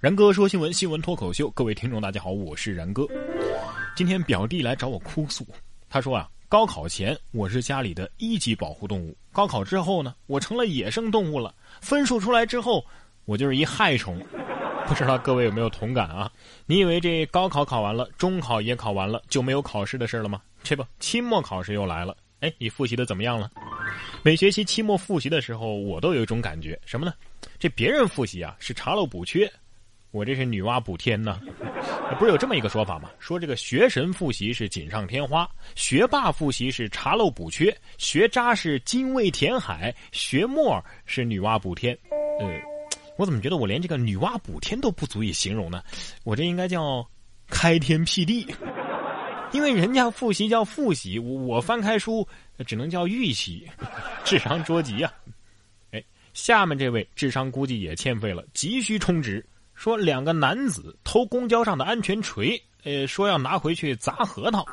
然哥说新闻，新闻脱口秀，各位听众大家好，我是然哥。今天表弟来找我哭诉，他说啊，高考前我是家里的一级保护动物，高考之后呢，我成了野生动物了。分数出来之后，我就是一害虫。不知道各位有没有同感啊？你以为这高考考完了，中考也考完了，就没有考试的事了吗？这不，期末考试又来了。哎，你复习的怎么样了？每学期期末复习的时候，我都有一种感觉，什么呢？这别人复习啊是查漏补缺，我这是女娲补天呢。不是有这么一个说法吗？说这个学神复习是锦上添花，学霸复习是查漏补缺，学渣是精卫填海，学墨是女娲补天。呃，我怎么觉得我连这个女娲补天都不足以形容呢？我这应该叫开天辟地。因为人家复习叫复习，我我翻开书只能叫预习，智商捉急啊！哎，下面这位智商估计也欠费了，急需充值。说两个男子偷公交上的安全锤，呃，说要拿回去砸核桃。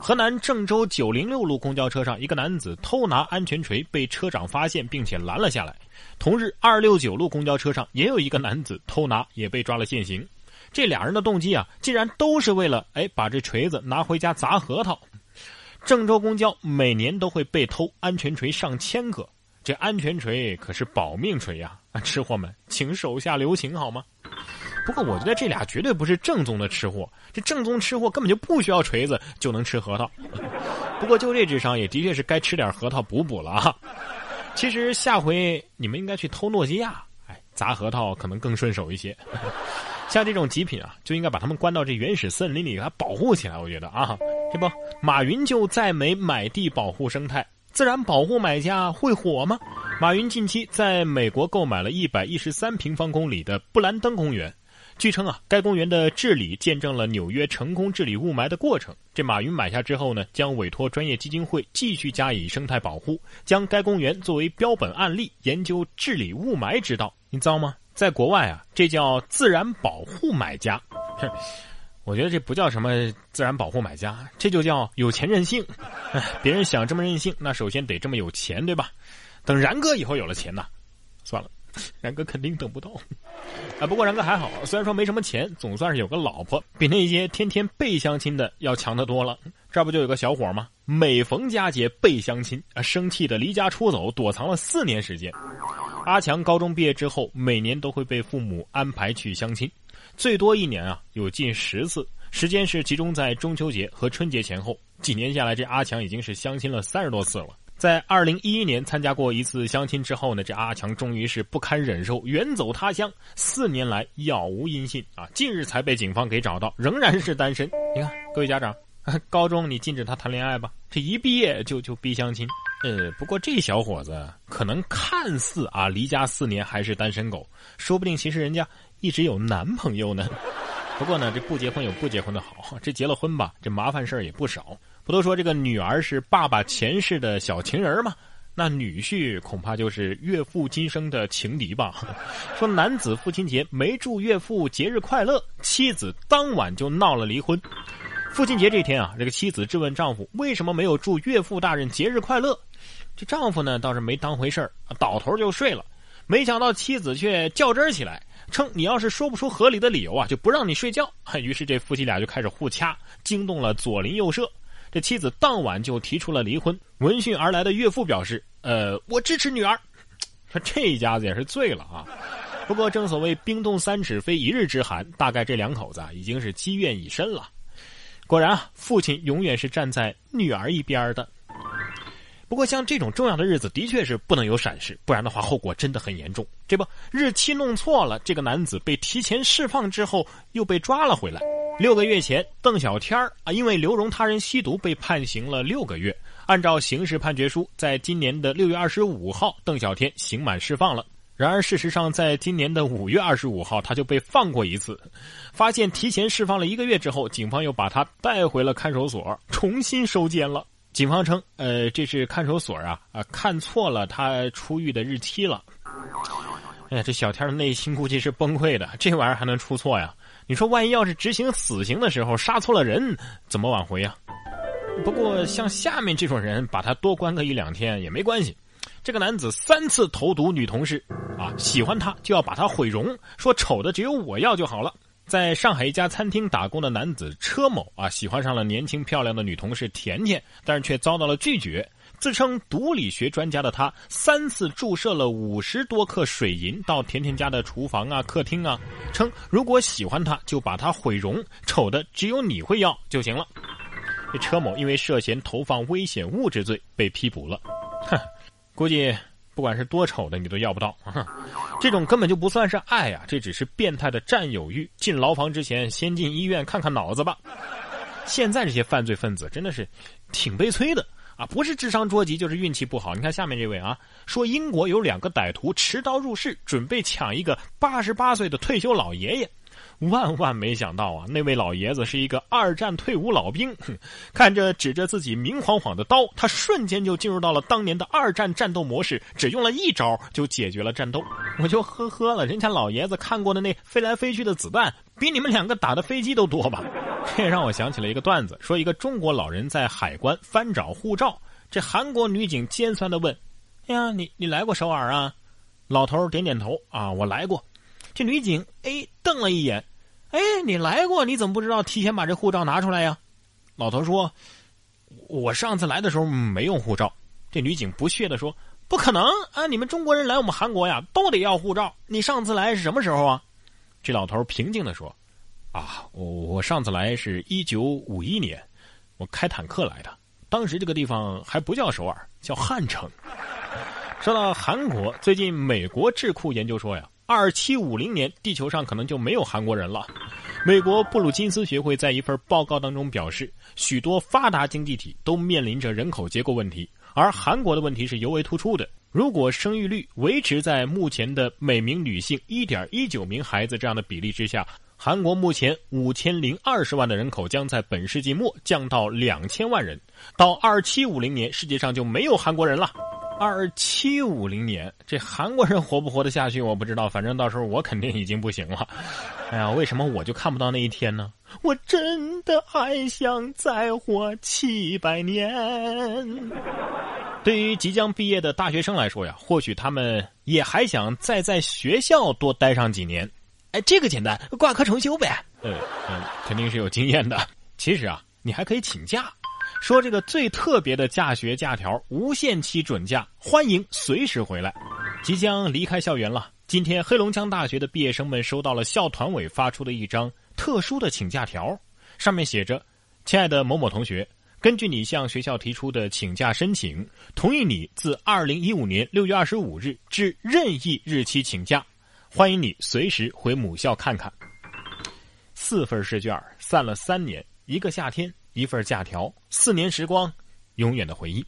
河南郑州九零六路公交车上，一个男子偷拿安全锤被车长发现，并且拦了下来。同日，二六九路公交车上也有一个男子偷拿，也被抓了现行。这俩人的动机啊，竟然都是为了哎把这锤子拿回家砸核桃。郑州公交每年都会被偷安全锤上千个，这安全锤可是保命锤呀！啊，吃货们，请手下留情好吗？不过我觉得这俩绝对不是正宗的吃货，这正宗吃货根本就不需要锤子就能吃核桃。不过就这智商，也的确是该吃点核桃补补了啊。其实下回你们应该去偷诺基亚，哎，砸核桃可能更顺手一些。像这种极品啊，就应该把他们关到这原始森林里，给它保护起来。我觉得啊，这不，马云就在美买地保护生态，自然保护买家会火吗？马云近期在美国购买了一百一十三平方公里的布兰登公园，据称啊，该公园的治理见证了纽约成功治理雾霾的过程。这马云买下之后呢，将委托专业基金会继续加以生态保护，将该公园作为标本案例，研究治理雾霾之道。你知道吗？在国外啊，这叫自然保护买家。我觉得这不叫什么自然保护买家，这就叫有钱任性。别人想这么任性，那首先得这么有钱，对吧？等然哥以后有了钱呢，算了，然哥肯定等不到。啊，不过然哥还好，虽然说没什么钱，总算是有个老婆，比那些天天被相亲的要强得多了。这不就有个小伙吗？每逢佳节被相亲啊，生气的离家出走，躲藏了四年时间。阿强高中毕业之后，每年都会被父母安排去相亲，最多一年啊有近十次，时间是集中在中秋节和春节前后。几年下来，这阿强已经是相亲了三十多次了。在二零一一年参加过一次相亲之后呢，这阿强终于是不堪忍受，远走他乡。四年来杳无音信啊，近日才被警方给找到，仍然是单身。你看，各位家长，高中你禁止他谈恋爱吧，这一毕业就就逼相亲。呃，不过这小伙子可能看似啊离家四年还是单身狗，说不定其实人家一直有男朋友呢。不过呢，这不结婚有不结婚的好，这结了婚吧，这麻烦事儿也不少。不都说这个女儿是爸爸前世的小情人吗？那女婿恐怕就是岳父今生的情敌吧。说男子父亲节没祝岳父节日快乐，妻子当晚就闹了离婚。父亲节这天啊，这个妻子质问丈夫为什么没有祝岳父大人节日快乐。这丈夫呢倒是没当回事儿，倒头就睡了。没想到妻子却较真起来，称你要是说不出合理的理由啊，就不让你睡觉。于是这夫妻俩就开始互掐，惊动了左邻右舍。这妻子当晚就提出了离婚。闻讯而来的岳父表示：“呃，我支持女儿。”说这一家子也是醉了啊。不过正所谓冰冻三尺非一日之寒，大概这两口子啊已经是积怨已深了。果然啊，父亲永远是站在女儿一边的。不过，像这种重要的日子，的确是不能有闪失，不然的话，后果真的很严重。这不，日期弄错了，这个男子被提前释放之后，又被抓了回来。六个月前，邓小天儿啊，因为流容他人吸毒被判刑了六个月。按照刑事判决书，在今年的六月二十五号，邓小天刑满释放了。然而，事实上，在今年的五月二十五号，他就被放过一次。发现提前释放了一个月之后，警方又把他带回了看守所，重新收监了。警方称，呃，这是看守所啊，啊，看错了他出狱的日期了。哎呀，这小天的内心估计是崩溃的，这玩意儿还能出错呀？你说，万一要是执行死刑的时候杀错了人，怎么挽回呀？不过，像下面这种人，把他多关个一两天也没关系。这个男子三次投毒女同事，啊，喜欢她就要把她毁容，说丑的只有我要就好了。在上海一家餐厅打工的男子车某啊，喜欢上了年轻漂亮的女同事甜甜，但是却遭到了拒绝。自称毒理学专家的他，三次注射了五十多克水银到甜甜家的厨房啊、客厅啊，称如果喜欢他，就把他毁容，丑的只有你会要就行了。这车某因为涉嫌投放危险物质罪被批捕了，哼，估计不管是多丑的你都要不到。这种根本就不算是爱呀，这只是变态的占有欲。进牢房之前，先进医院看看脑子吧。现在这些犯罪分子真的是挺悲催的不是智商捉急，就是运气不好。你看下面这位啊，说英国有两个歹徒持刀入室，准备抢一个八十八岁的退休老爷爷。万万没想到啊！那位老爷子是一个二战退伍老兵，看着指着自己明晃晃的刀，他瞬间就进入到了当年的二战战斗模式，只用了一招就解决了战斗。我就呵呵了，人家老爷子看过的那飞来飞去的子弹，比你们两个打的飞机都多吧？这让我想起了一个段子，说一个中国老人在海关翻找护照，这韩国女警尖酸的问：“哎呀，你你来过首尔啊？”老头点点头啊，我来过。这女警哎瞪了一眼。哎，你来过，你怎么不知道提前把这护照拿出来呀？老头说：“我上次来的时候没用护照。”这女警不屑的说：“不可能啊！你们中国人来我们韩国呀，都得要护照。你上次来是什么时候啊？”这老头平静的说：“啊，我我上次来是一九五一年，我开坦克来的。当时这个地方还不叫首尔，叫汉城。”说到韩国，最近美国智库研究说呀。二七五零年，地球上可能就没有韩国人了。美国布鲁金斯学会在一份报告当中表示，许多发达经济体都面临着人口结构问题，而韩国的问题是尤为突出的。如果生育率维持在目前的每名女性一点一九名孩子这样的比例之下，韩国目前五千零二十万的人口将在本世纪末降到两千万人，到二七五零年，世界上就没有韩国人了。二七五零年，这韩国人活不活得下去？我不知道，反正到时候我肯定已经不行了。哎呀，为什么我就看不到那一天呢？我真的还想再活七百年。对于即将毕业的大学生来说呀，或许他们也还想再在学校多待上几年。哎，这个简单，挂科重修呗。嗯嗯，肯定是有经验的。其实啊，你还可以请假。说这个最特别的假学假条，无限期准假，欢迎随时回来。即将离开校园了，今天黑龙江大学的毕业生们收到了校团委发出的一张特殊的请假条，上面写着：“亲爱的某某同学，根据你向学校提出的请假申请，同意你自二零一五年六月二十五日至任意日期请假，欢迎你随时回母校看看。”四份试卷，散了三年，一个夏天。一份假条，四年时光，永远的回忆。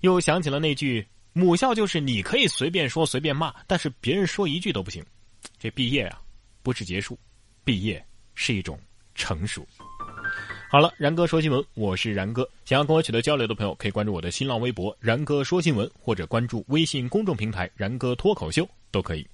又想起了那句：“母校就是你可以随便说随便骂，但是别人说一句都不行。”这毕业啊，不是结束，毕业是一种成熟。好了，然哥说新闻，我是然哥。想要跟我取得交流的朋友，可以关注我的新浪微博“然哥说新闻”，或者关注微信公众平台“然哥脱口秀”都可以。